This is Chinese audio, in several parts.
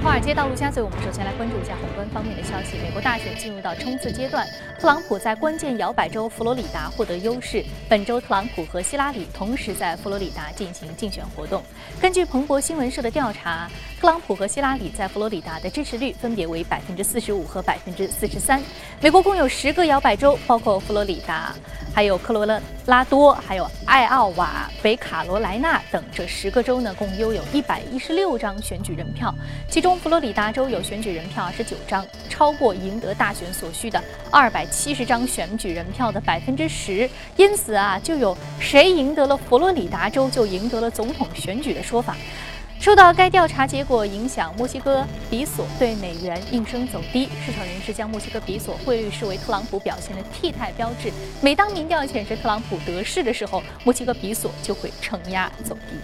华尔街道路家嘴，我们首先来关注一下宏观方面的消息。美国大选进入到冲刺阶段，特朗普在关键摇摆州佛罗里达获得优势。本周，特朗普和希拉里同时在佛罗里达进行竞选活动。根据彭博新闻社的调查，特朗普和希拉里在佛罗里达的支持率分别为百分之四十五和百分之四十三。美国共有十个摇摆州，包括佛罗里达。还有科罗拉多、还有艾奥瓦、北卡罗来纳等这十个州呢，共拥有一百一十六张选举人票，其中佛罗里达州有选举人票二十九张，超过赢得大选所需的二百七十张选举人票的百分之十。因此啊，就有谁赢得了佛罗里达州，就赢得了总统选举的说法。受到该调查结果影响，墨西哥比索对美元应声走低。市场人士将墨西哥比索汇率视为特朗普表现的替代标志。每当民调显示特朗普得势的时候，墨西哥比索就会承压走低。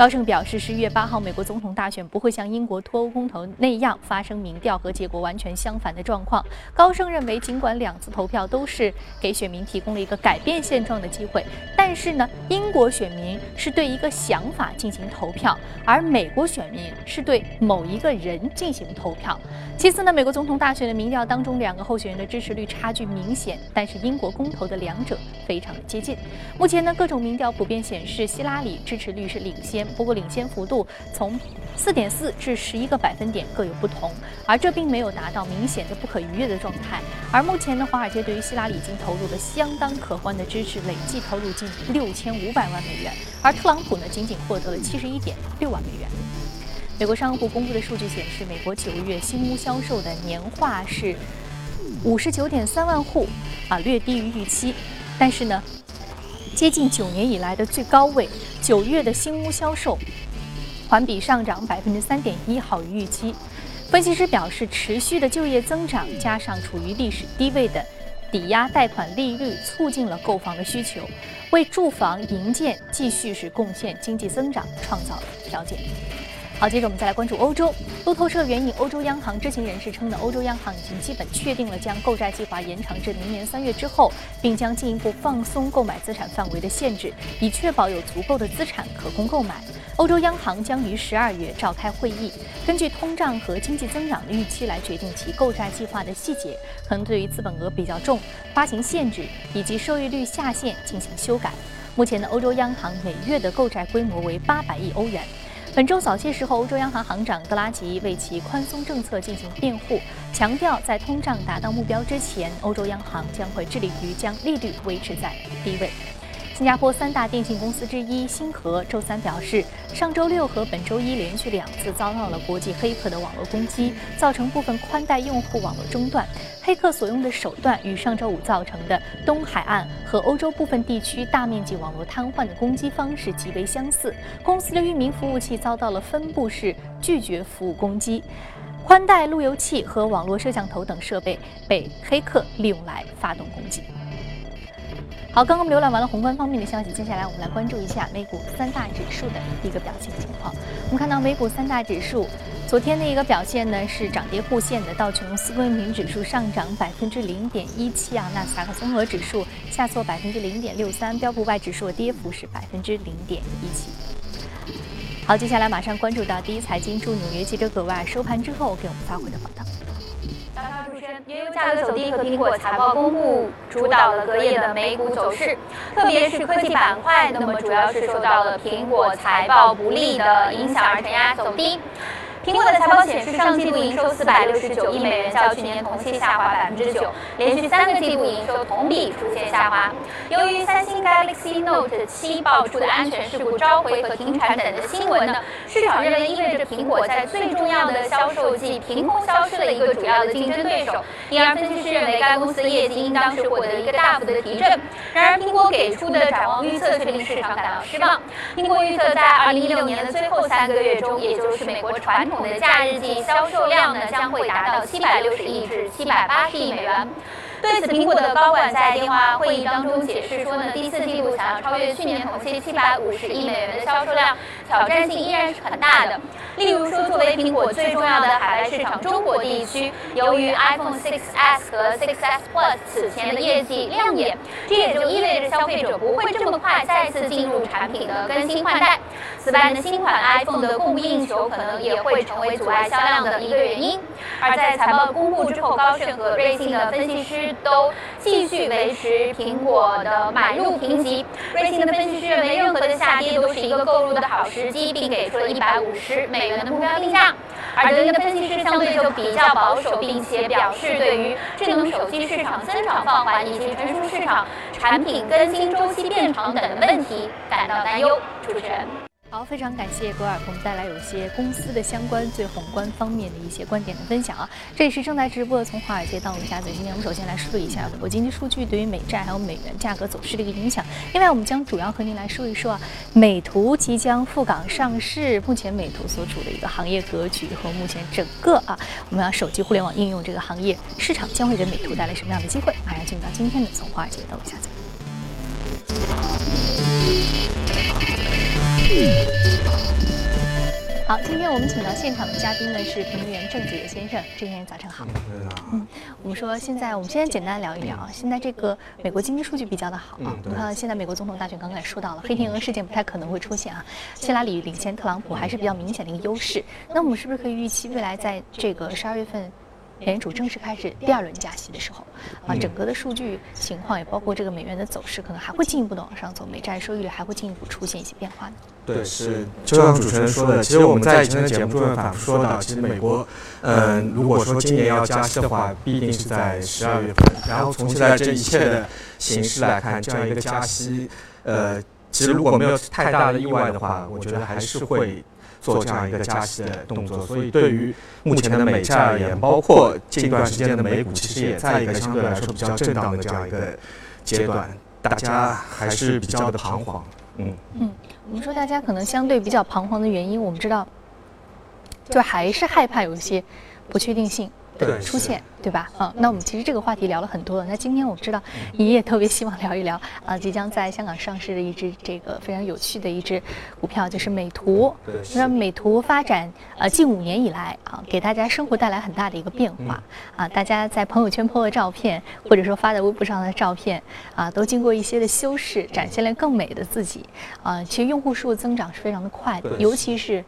高盛表示，十一月八号美国总统大选不会像英国脱欧公投那样发生民调和结果完全相反的状况。高盛认为，尽管两次投票都是给选民提供了一个改变现状的机会，但是呢，英国选民是对一个想法进行投票，而美国选民是对某一个人进行投票。其次呢，美国总统大选的民调当中，两个候选人的支持率差距明显，但是英国公投的两者非常的接近。目前呢，各种民调普遍显示希拉里支持率是领先。不过领先幅度从四点四至十一个百分点各有不同，而这并没有达到明显的不可逾越的状态。而目前呢，华尔街对于希拉里已经投入了相当可观的支持，累计投入近六千五百万美元，而特朗普呢，仅仅获得了七十一点六万美元。美国商务部公布的数据显示，美国九月新屋销售的年化是五十九点三万户，啊，略低于预期，但是呢。接近九年以来的最高位，九月的新屋销售环比上涨百分之三点一，好于预期。分析师表示，持续的就业增长加上处于历史低位的抵押贷款利率，促进了购房的需求，为住房营建继续是贡献经济增长创造了条件。好，接着我们再来关注欧洲。路透社援引欧洲央行知情人士称呢，欧洲央行已经基本确定了将购债计划延长至明年三月之后，并将进一步放松购买资产范围的限制，以确保有足够的资产可供购买。欧洲央行将于十二月召开会议，根据通胀和经济增长的预期来决定其购债计划的细节，可能对于资本额比较重、发行限制以及收益率下限进行修改。目前的欧洲央行每月的购债规模为八百亿欧元。本周早些时候，欧洲央行行长德拉吉为其宽松政策进行辩护，强调在通胀达到目标之前，欧洲央行将会致力于将利率维持在低位。新加坡三大电信公司之一星河周三表示，上周六和本周一连续两次遭到了国际黑客的网络攻击，造成部分宽带用户网络中断。黑客所用的手段与上周五造成的东海岸和欧洲部分地区大面积网络瘫痪的攻击方式极为相似。公司的域名服务器遭到了分布式拒绝服务攻击，宽带路由器和网络摄像头等设备被黑客利用来发动攻击。好，刚刚我们浏览完了宏观方面的消息，接下来我们来关注一下美股三大指数的一个表现情况。我们看到美股三大指数昨天的一个表现呢是涨跌互现的，道琼斯工业平指数上涨百分之零点一七啊，纳斯达克综合指数下挫百分之零点六三，标普外指数跌幅是百分之零点一七。好，接下来马上关注到第一财经驻纽约记者葛万收盘之后给我们发回的报道。原油价格走低和苹果财报公布主导了隔夜的美股走势，特别是科技板块，那么主要是受到了苹果财报不利的影响而承压走低。苹果的财报显示，上季度营收四百六十九亿美元，较去年同期下滑百分之九，连续三个季度营收同比出现下滑。由于三星 Galaxy Note 七爆出的安全事故召回和停产等的新闻呢，市场认为意味着苹果在最重要的销售季凭空消失了一个主要的竞争对手，因而分析师认为该公司的业绩应当是获得一个大幅的提振。然而，苹果给出的展望预测却令市场感到失望。苹果预测在二零一六年的最后三个月中，也就是美国传统的假日季销售量呢将会达到七百六十亿至七百八十亿美元。对此，苹果的高管在电话会议当中解释说呢，第四季度想要超越去年同期七百五十亿美元的销售量，挑战性依然是很大的。例如说，作为苹果最重要的海外市场中国地区，由于 iPhone 6s 和 6s Plus 此前的业绩亮眼，这也就意味着消费者不会这么快再次进入产品的更新换代。此外呢，新款 iPhone 的供不应求可能也会成为阻碍销量的一个原因。而在财报公布之后，高盛和瑞信的分析师都继续维持苹果的买入评级。瑞信的分析师认为，任何的下跌都是一个购入的好时机，并给出了一百五十美元的目标定价。而德银的分析师相对就比较保守，并且表示对于智能手机市场增长放缓以及成熟市场产品更新周期变长等问题感到担忧。主持人。好，非常感谢格尔给我们带来有些公司的相关最宏观方面的一些观点的分享啊。这里是正在直播的从华尔街到陆家嘴。今天我们首先来梳理一下美国经济数据对于美债还有美元价格走势的一个影响。另外，我们将主要和您来说一说啊，美图即将赴港上市，目前美图所处的一个行业格局和目前整个啊，我们要手机互联网应用这个行业市场将会给美图带来什么样的机会？马上进入到今天的从华尔街到陆家嘴。好，今天我们请到现场的嘉宾呢是评论员郑子野先生，郑先生早晨好。嗯，我们说现在我们先简单聊一聊啊，现在这个美国经济数据比较的好啊，你看现在美国总统大选刚刚也说到了，黑天鹅事件不太可能会出现啊，希拉里领先特朗普还是比较明显的一个优势，那我们是不是可以预期未来在这个十二月份？美联储正式开始第二轮加息的时候，啊，整个的数据情况也包括这个美元的走势，可能还会进一步的往上走，美债收益率还会进一步出现一些变化呢。对，是就像主持人说的，其实我们在以前的节目中反复说到，其实美国，嗯，如果说今年要加息的话，必定是在十二月份。然后从现在这一切的形势来看，这样一个加息，呃，其实如果没有太大的意外的话，我觉得还是会。做这样一个加息的动作，所以对于目前的美债而言，包括近段时间的美股，其实也在一个相对来说比较震荡的这样一个阶段，大家还是比较的彷徨。嗯嗯，我们说大家可能相对比较彷徨的原因，我们知道，就还是害怕有一些不确定性。出现，对吧？嗯，那我们其实这个话题聊了很多了。那今天我知道你也特别希望聊一聊啊，即将在香港上市的一只这个非常有趣的一只股票，就是美图。那美图发展呃近五年以来啊，给大家生活带来很大的一个变化啊。大家在朋友圈 po 的照片，或者说发在微博上的照片啊，都经过一些的修饰，展现了更美的自己啊。其实用户数增长是非常的快的，尤其是。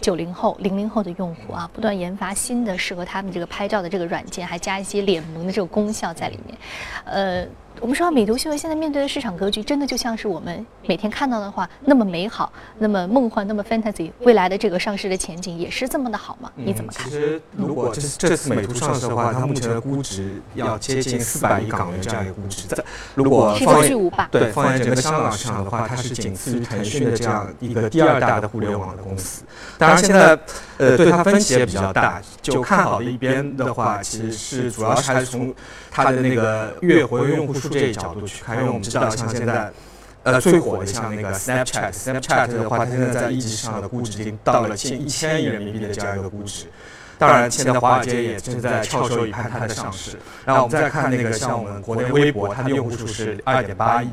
九零后、零零后的用户啊，不断研发新的适合他们这个拍照的这个软件，还加一些脸萌的这个功效在里面，呃。我们说美图秀秀现在面对的市场格局，真的就像是我们每天看到的话那么美好、那么梦幻、那么 fantasy，未来的这个上市的前景也是这么的好吗？你怎么看？其实，如果这这次美图上市的话，它目前的估值要接近四百亿港元这样一个估值，在如果放巨无霸，对放在整个香港市场的话，它是仅次于腾讯的这样一个第二大的互联网的公司。当然，现在呃对它分歧也比较大，就看好的一边的话，其实是主要是还是从它的那个月活跃用户数。这一角度去看，因为我们知道，像现在，呃，最火的像那个 Snapchat，Snapchat 的话，它现在在一级市场的估值已经到了近一千亿人民币的这样一个估值。当然，现在华尔街也正在翘首以盼它的上市。然后我们再看那个像我们国内微博，它的用户数是二点八亿，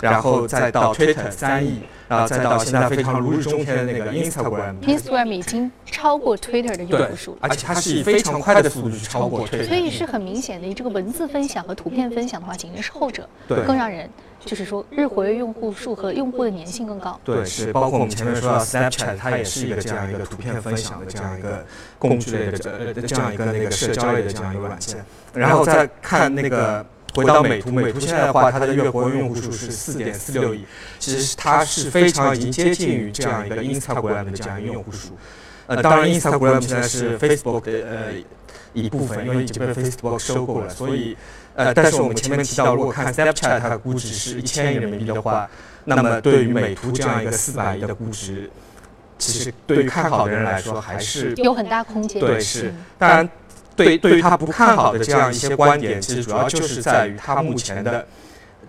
然后再到 Twitter 三亿。然后再到现在非常如日中天的那个 Instagram，Instagram 已经超过 Twitter 的用户数了，而且它是以非常快的速度去超过 Twitter，所以是很明显的。你这个文字分享和图片分享的话，简直是后者更让人就是说日活跃用户数和用户的粘性更高。对，是包括我们前面说到 Snapchat，它也是一个这样一个图片分享的这样一个工具类的这这样一个那个社交类的这样一个软件。然后再看那个。回到美图，美图现在的话，它的月活跃用户数是四点四六亿，其实它是非常已经接近于这样一个 Instagram 的这样一个用户数。呃，当然 Instagram 现在是 Facebook 的呃一部分，因为已经被 Facebook 收购了，所以呃，但是我们前面提到，如果看 Snapchat 它的估值是一千亿人民币的话，那么对于美图这样一个四百亿的估值，其实对于看好的人来说还是有很大空间。对，是当然。对，对于他不看好的这样一些观点，其实主要就是在于他目前的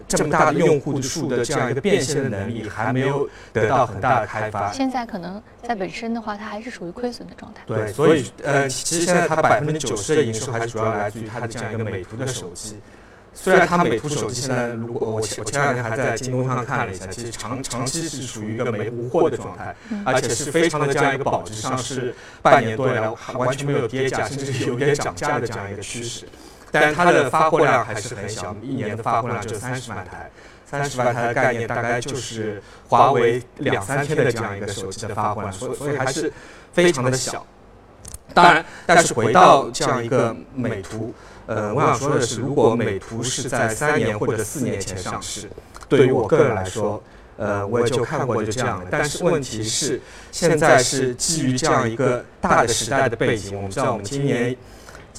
这么大的用户数的这样一个变现的能力还没有得到很大的开发。现在可能在本身的话，它还是属于亏损的状态。对，所以呃，其实现在它百分之九十的营收还是主要来自于它的这样一个美图的手机。虽然它美图手机现在，如果我我前两天还在京东上看了一下，其实长长期是处于一个没无货的状态，而且是非常的这样一个保值上市半年多以来完全没有跌价，甚至有点涨价的这样一个趋势。但是它的发货量还是很小，一年的发货量只有三十万台，三十万台的概念大概就是华为两三天的这样一个手机的发货量，所以所以还是非常的小。当然，但是回到这样一个美图。呃，我想说的是，如果美图是在三年或者四年前上市，对于我个人来说，呃，我也就看过就这样了。但是问题是，现在是基于这样一个大的时代的背景，我们知道，我们今年，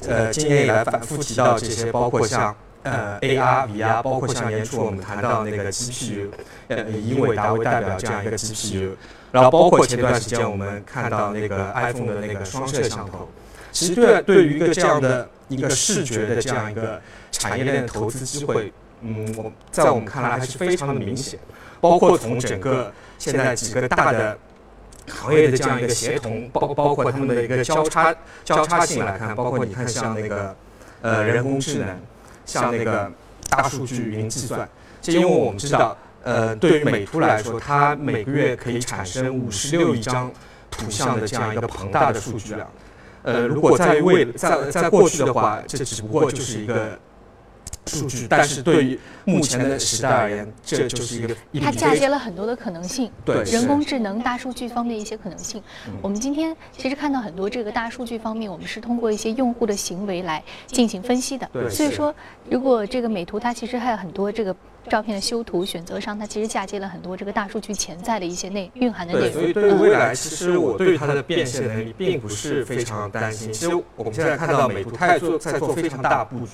呃，今年以来反复提到这些，包括像呃 AR、VR，包括像年初我们谈到那个 GPU，呃，以伟达为代表这样一个 GPU，然后包括前段时间我们看到那个 iPhone 的那个双摄像头。其实对对于一个这样的一个视觉的这样一个产业链的投资机会，嗯，我在我们看来还是非常的明显。包括从整个现在几个大的行业的这样一个协同，包包括他们的一个交叉交叉性来看，包括你看像那个呃人工智能，像那个大数据云计算，就因为我们知道，呃，对于美图来说，它每个月可以产生五十六亿张图像的这样一个庞大的数据量。呃，如果在未在在过去的话，这只不过就是一个数据，但是对于目前的时代而言，这就是一个它嫁接了很多的可能性，对人工智能、大数据方面一些可能性。我们今天其实看到很多这个大数据方面，我们是通过一些用户的行为来进行分析的。所以说，如果这个美图它其实还有很多这个。照片的修图选择上，它其实嫁接了很多这个大数据潜在的一些内蕴含的内容。所以对于未来，其实我对它的变现能力并不是非常担心。其实我们现在看到美图，它也做在做非常大布局，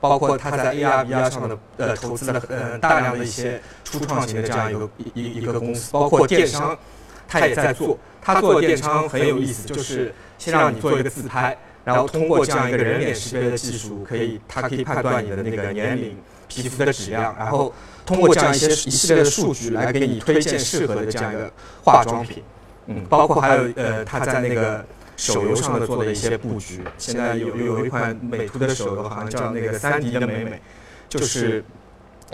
包括它在 AR、VR 上的呃投资了呃大量的一些初创型的这样一个一一个公司，包括电商，它也在做。它做的电商很有意思，就是先让你做一个自拍，然后通过这样一个人脸识别的技术，可以它可以判断你的那个年龄。皮肤的质量，然后通过这样一些一系列的数据来给你推荐适合的这样一个化妆品，嗯，包括还有呃，他在那个手游上的做的一些布局。现在有有一款美图的手游，好像叫那个三 D 的美美，就是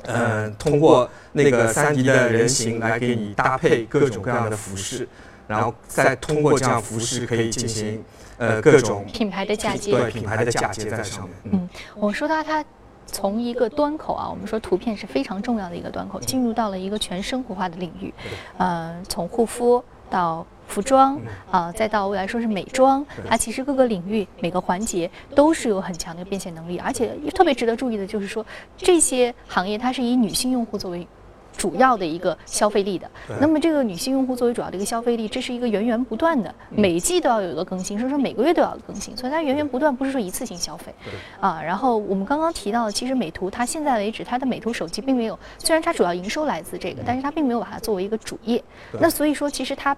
呃，通过那个三 D 的人形来给你搭配各种各样的服饰，然后再通过这样服饰可以进行呃各种品牌的嫁接，对品牌的嫁接在上面。嗯，我说到它。从一个端口啊，我们说图片是非常重要的一个端口，进入到了一个全生活化的领域，呃，从护肤到服装啊，再到未来说是美妆，它其实各个领域每个环节都是有很强的变现能力，而且特别值得注意的就是说，这些行业它是以女性用户作为。主要的一个消费力的，那么这个女性用户作为主要的一个消费力，这是一个源源不断的，每季都要有一个更新，所以说每个月都要更新，所以它源源不断，不是说一次性消费。啊，然后我们刚刚提到，其实美图它现在为止，它的美图手机并没有，虽然它主要营收来自这个，但是它并没有把它作为一个主业。那所以说，其实它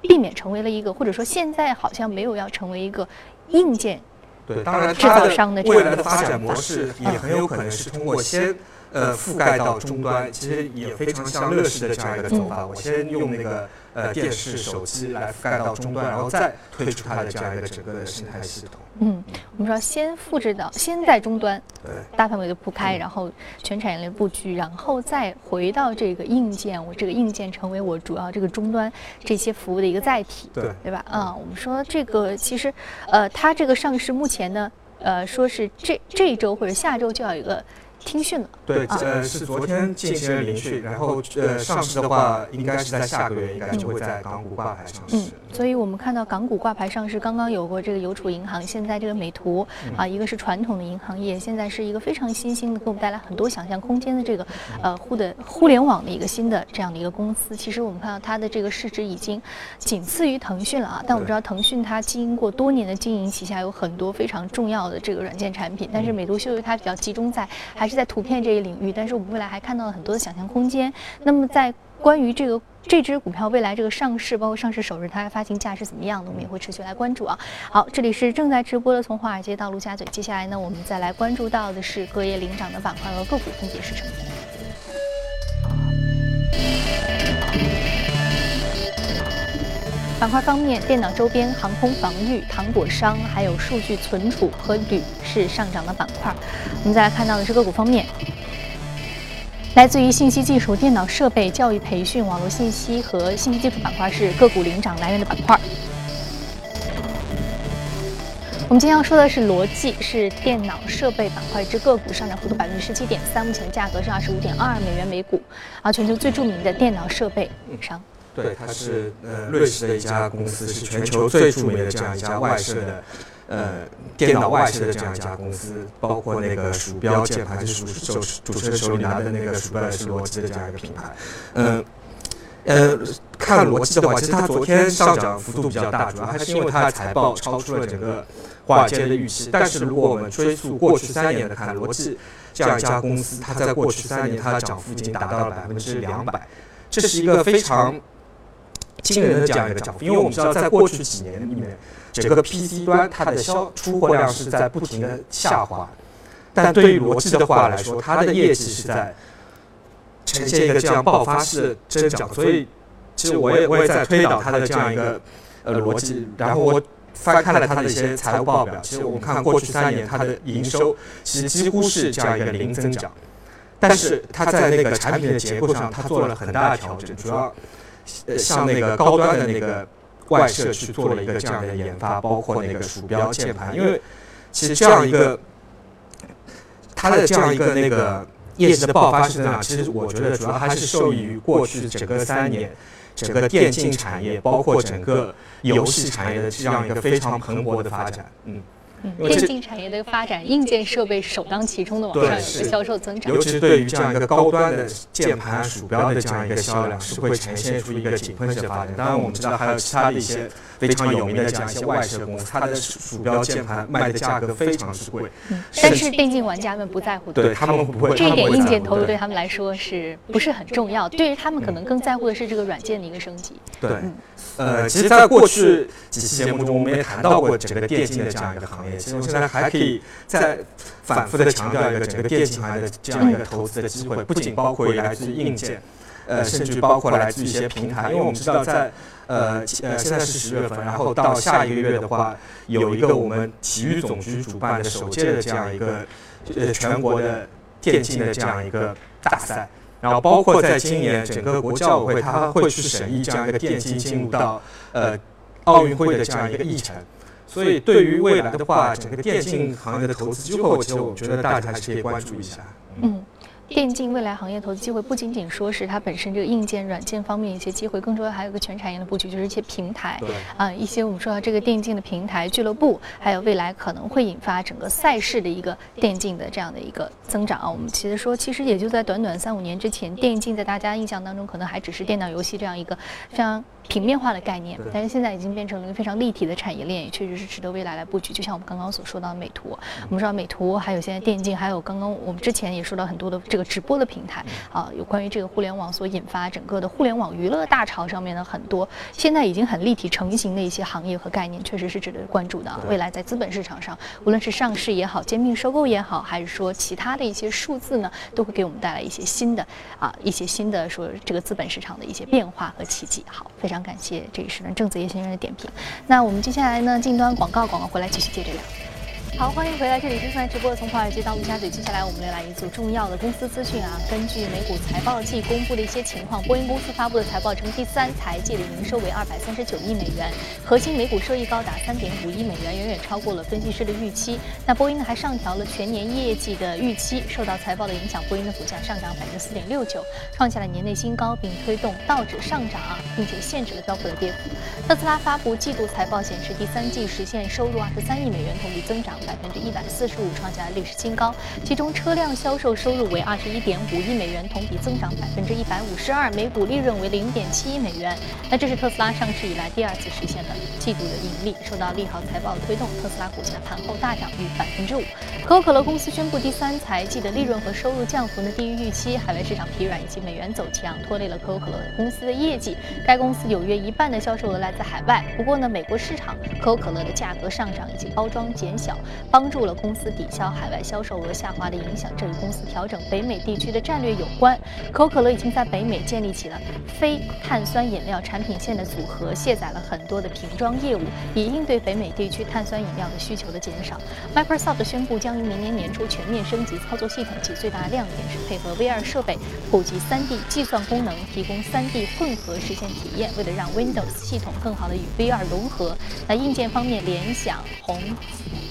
避免成为了一个，或者说现在好像没有要成为一个硬件对，当然制造商的未来的发展模式也很有可能是通过先。呃，覆盖到终端，其实也非常像乐视的这样一个走法。我先用那个呃电视、手机来覆盖到终端，然后再推出它的这样一个整个的生态系统。嗯，我们说先复制到，先在终端，对，大范围的铺开，然后全产业链布局，然后再回到这个硬件，我这个硬件成为我主要这个终端这些服务的一个载体，对，对吧？啊，我们说这个其实，呃，它这个上市目前呢，呃，说是这这一周或者下周就要有一个。听讯了，对，呃，是昨天进行了聆讯，然后呃，上市的话，应该是在下个月，应该就会在港股挂牌上市。嗯，所以我们看到港股挂牌上市，刚刚有过这个邮储银行，现在这个美图啊，一个是传统的银行业，现在是一个非常新兴的，给我们带来很多想象空间的这个呃互的互联网的一个新的这样的一个公司。其实我们看到它的这个市值已经仅次于腾讯了啊，但我们知道腾讯它经过多年的经营，旗下有很多非常重要的这个软件产品，但是美图秀秀它比较集中在还是。在图片这一领域，但是我们未来还看到了很多的想象空间。那么，在关于这个这只股票未来这个上市，包括上市首日它的发行价是怎么样的，我们也会持续来关注啊。好，这里是正在直播的从华尔街到陆家嘴，接下来呢，我们再来关注到的是隔夜领涨的板块和个股分别是什么。板块方面，电脑周边、航空防御、糖果商，还有数据存储和铝是上涨的板块。我们再来看到的是个股方面，来自于信息技术、电脑设备、教育培训、网络信息和信息技术板块是个股领涨来源的板块。我们今天要说的是罗技，是电脑设备板块之个股，上涨幅度百分之十七点三，目前价格是二十五点二二美元每股，啊，全球最著名的电脑设备商。对，它是呃瑞士的一家公司，是全球最著名的这样一家外设的呃电脑外设的这样一家公司，包括那个鼠标、键盘，就是手主持人手里拿的那个鼠标也是罗技的这样一个品牌。嗯呃，看罗技的话，其实它昨天上涨幅度比较大，主要还是因为它的财报超出了整个华尔街的预期。但是如果我们追溯过去三年的看，罗技这样一家公司，它在过去三年它的涨幅已经达到了百分之两百，这是一个非常。惊人的这样一个涨幅，因为我们知道，在过去几年里面，整个 PC 端它的销出货量是在不停的下滑，但对于罗技的话来说，它的业绩是在呈现一个这样爆发式的增长，所以其实我也我也在推导它的这样一个呃逻辑，然后我翻看了它的一些财务报表，其实我们看过去三年它的营收其实几乎是这样一个零增长，但是它在那个产品的结构上，它做了很大的调整，主要。呃，像那个高端的那个外设去做了一个这样的研发，包括那个鼠标、键盘，因为其实这样一个它的这样一个那个业绩的爆发式增长，其实我觉得主要还是受益于过去整个三年整个电竞产业，包括整个游戏产业的这样一个非常蓬勃的发展，嗯。电竞产业的发展，硬件设备首当其冲的往上有个销售增长，尤其是对于这样一个高端的键盘、鼠标的这样一个销量，是会呈现出一个井喷式的发展。当然，我们知道还有其他的一些非常有名的这样一些外设公司，它的鼠标、键盘卖的价格非常之贵。但是电竞玩家们不在乎，对他们不会。这一点硬件投入对他们来说是不是很重要？对于他们可能更在乎的是这个软件的一个升级。对。呃，其实，在过去几期节目中，我们也谈到过整个电竞的这样一个行业。其实，我现在还可以再反复的强调一个整个电竞行业的这样一个投资的机会，不仅包括来自于硬件，呃，甚至包括来自于一些平台。因为我们知道，在呃呃现在是十月份，然后到下一个月的话，有一个我们体育总局主办的首届的这样一个呃全国的电竞的这样一个大赛。然后包括在今年整个国教委会，他会去审议这样一个电竞进入到呃奥运会的这样一个议程，所以对于未来的话，整个电竞行业的投资机会，其实我觉得大家还是可以关注一下。嗯。电竞未来行业投资机会不仅仅说是它本身这个硬件、软件方面一些机会，更重要还有个全产业的布局，就是一些平台，啊，一些我们说到这个电竞的平台俱乐部，还有未来可能会引发整个赛事的一个电竞的这样的一个增长啊。我们其实说，其实也就在短短三五年之前，电竞在大家印象当中可能还只是电脑游戏这样一个非常。平面化的概念，但是现在已经变成了一个非常立体的产业链，也确实是值得未来来布局。就像我们刚刚所说到的美图，我们知道美图还有现在电竞，还有刚刚我们之前也说到很多的这个直播的平台啊，有关于这个互联网所引发整个的互联网娱乐大潮上面的很多现在已经很立体成型的一些行业和概念，确实是值得关注的。未来在资本市场上，无论是上市也好，兼并收购也好，还是说其他的一些数字呢，都会给我们带来一些新的啊一些新的说这个资本市场的一些变化和奇迹。好，非常非常感谢这。一时段郑子叶先生的点评。那我们接下来呢，近端广告，广告回来继续接着聊。好，欢迎回来，这里是正在直播的从华尔街到陆家嘴。接下来我们来一组重要的公司资讯啊。根据美股财报季公布的一些情况，波音公司发布的财报称，第三财季的营收为二百三十九亿美元，核心每股收益高达三点五亿美元，远远超过了分析师的预期。那波音呢还上调了全年业绩的预期，受到财报的影响，波音的股价上涨百分之四点六九，创下了年内新高，并推动道指上涨啊，并且限制了标普的跌幅。特斯拉发布季度财报显示，第三季实现收入二十三亿美元，同比增长。百分之一百四十五，创下历史新高。其中车辆销售收入为二十一点五亿美元，同比增长百分之一百五十二，每股利润为零点七亿美元。那这是特斯拉上市以来第二次实现了季度的盈利。受到利好财报的推动，特斯拉股价盘后大涨逾百分之五。可口可乐公司宣布第三财季的利润和收入降幅呢低于预期，海外市场疲软以及美元走强拖累了可口可乐公司的业绩。该公司有约一半的销售额来自海外。不过呢，美国市场可口可乐的价格上涨以及包装减小。帮助了公司抵消海外销售额下滑的影响。这与公司调整北美地区的战略有关。可口可乐已经在北美建立起了非碳酸饮料产品线的组合，卸载了很多的瓶装业务，以应对北美地区碳酸饮料的需求的减少。Microsoft 宣布将于明年年初全面升级操作系统，其最大亮点是配合 VR 设备，普及 3D 计算功能，提供 3D 混合实现体验。为了让 Windows 系统更好的与 VR 融合，那硬件方面，联想、宏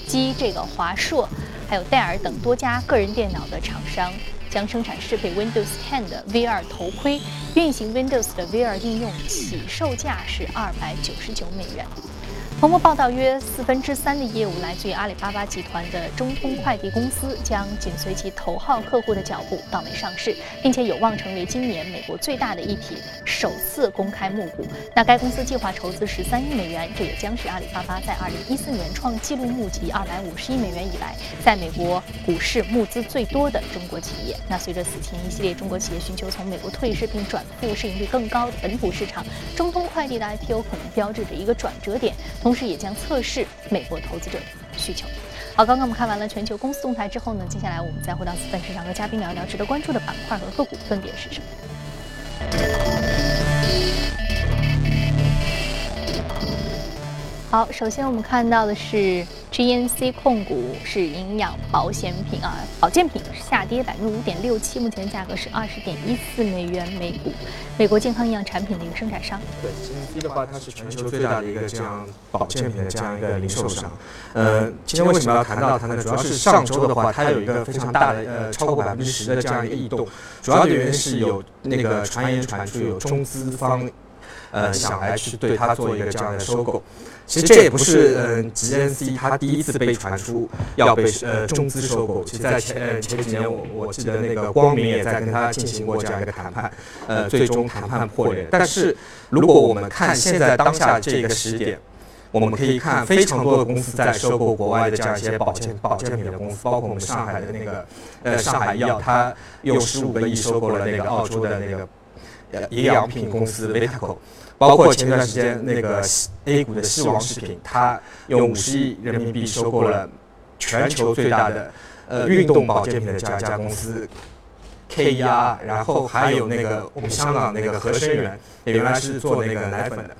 基、这个华硕，还有戴尔等多家个人电脑的厂商将生产适配 Windows 10的 VR 头盔，运行 Windows 的 VR 应用，起售价是二百九十九美元。彭博报道，约四分之三的业务来自于阿里巴巴集团的中通快递公司，将紧随其头号客户的脚步到美上市，并且有望成为今年美国最大的一批首次公开募股。那该公司计划筹资十三亿美元，这也将是阿里巴巴在二零一四年创纪录募集二百五十亿美元以来，在美国股市募资最多的中国企业。那随着此前一系列中国企业寻求从美国退市并转赴市盈率更高的本土市场，中通快递的 IPO 可能标志着一个转折点。同同时也将测试美国投资者需求。好，刚刚我们看完了全球公司动态之后呢，接下来我们再回到资本市场和嘉宾聊一聊值得关注的板块和个股分别是什么。好，首先我们看到的是。GNC 控股是营养保险品啊，保健品下跌百分之五点六七，目前价格是二十点一四美元每股。美国健康营养产品的一个生产商。对，GNC 的话，它是全球最大的一个这样保健品的这样一个零售商。呃，今天为什么要谈到它呢？主要是上周的话，它有一个非常大的呃超过百分之十的这样一个异动，主要的原因是有那个传言传出有中资方呃想来去对它做一个这样的收购。其实这也不是嗯，GNC 它第一次被传出要被呃中资收购。其实，在前呃前几年，我我记得那个光明也在跟他进行过这样一个谈判，呃，最终谈判破裂。但是，如果我们看现在当下这个时点，我们可以看非常多的公司在收购国外的这样一些保健保健品的公司，包括我们上海的那个呃上海医药，它用十五个亿收购了那个澳洲的那个呃营养品公司 Vitaco。包括前段时间那个 A 股的西王食品，它用五十亿人民币收购了全球最大的呃运动保健品的这样一家公司 KER，然后还有那个我们香港那个合生元，原来是做那个奶粉的，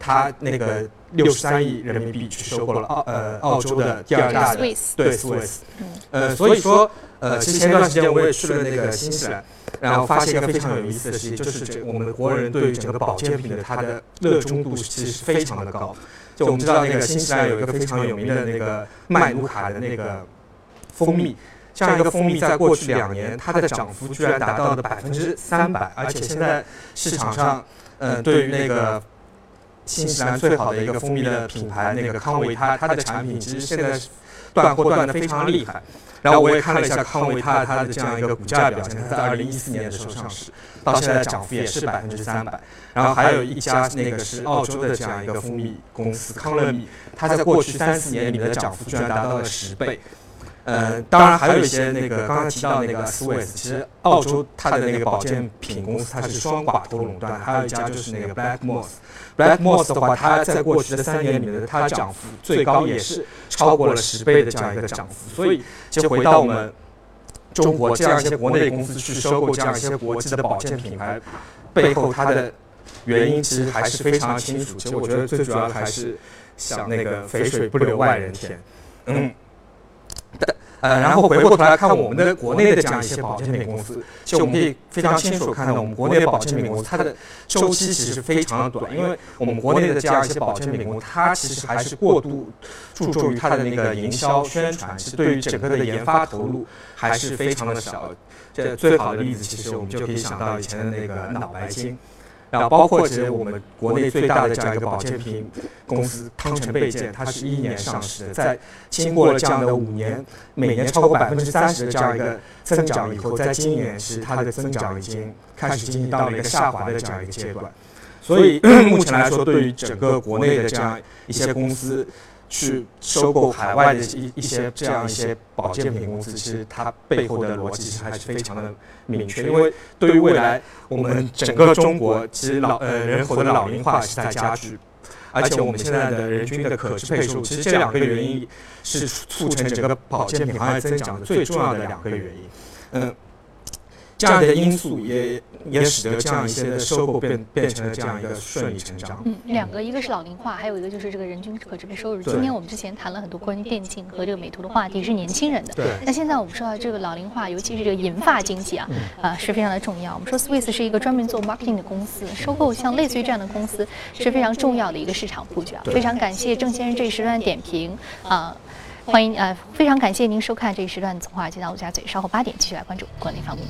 它那个六十三亿人民币去收购了澳呃澳洲的第二大的对 Swiss，呃所以说呃其实前段时间我也去了那个新西兰。然后发现一个非常有意思的事情，就是这我们的国人对于整个保健品的它的热衷度其实是非常的高。就我们知道那个新西兰有一个非常有名的那个麦卢卡的那个蜂蜜，这样一个蜂蜜在过去两年它的涨幅居然达到了百分之三百，而且现在市场上，嗯，对于那个新西兰最好的一个蜂蜜的品牌那个康维他它的产品其实现在断货断的非常厉害。然后我也看了一下康维他它的这样一个股价表现，它在二零一四年的时候上市，到现在涨幅也是百分之三百。然后还有一家那个是澳洲的这样一个蜂蜜公司康乐蜜，它在过去三四年里面的涨幅居然达到了十倍。呃，当然还有一些那个刚刚提到那个 Swiss，其实澳洲它的那个保健品公司它是双寡头垄断，还有一家就是那个 Blackmores，Blackmores 的话，它在过去的三年里面，它的涨幅最高也是超过了十倍的这样一个涨幅。所以，就回到我们中国这样一些国内公司去收购这样一些国际的保健品牌，背后它的原因其实还是非常清楚。其实我觉得最主要的还是想那个肥水不流外人田，嗯。呃，然后回过头来看我们的国内的这样一些保健品公司，就我们可以非常清楚看到，我们国内的保健品公司它的周期其实非常的短，因为我们国内的这样一些保健品公司，它其实还是过度注重于它的那个营销宣传，其实对于整个的研发投入还是非常的少。这最好的例子，其实我们就可以想到以前的那个脑白金。然后包括其实我们国内最大的这样一个保健品公司汤臣倍健，它是一年上市的，在经过了这样的五年，每年超过百分之三十的这样一个增长以后，在今年其实它的增长已经开始进行到了一个下滑的这样一个阶段。所以目前来说，对于整个国内的这样一些公司。去收购海外的一一些这样一些保健品公司，其实它背后的逻辑其实还是非常的明确。因为对于未来我们整个中国，其实老呃人口的老龄化是在加剧，而且我们现在的人均的可支配数，其实这两个原因是促成整个保健品行业增长的最重要的两个原因。嗯。这样的因素也也使得这样一些的收购变变成了这样一个顺理成章。嗯，两个，一个是老龄化，还有一个就是这个人均可支配收入。今天我们之前谈了很多关于电竞和这个美图的话题，是年轻人的。对。那现在我们说到这个老龄化，尤其是这个银发经济啊，啊是非常的重要。我们说 Swiss 是一个专门做 marketing 的公司，收购像类似于这样的公司是非常重要的一个市场布局啊。非常感谢郑先生这一时段点评啊。欢迎呃，非常感谢您收看这一时段《从华尔街到陆家嘴》，稍后八点继续来关注管理方面。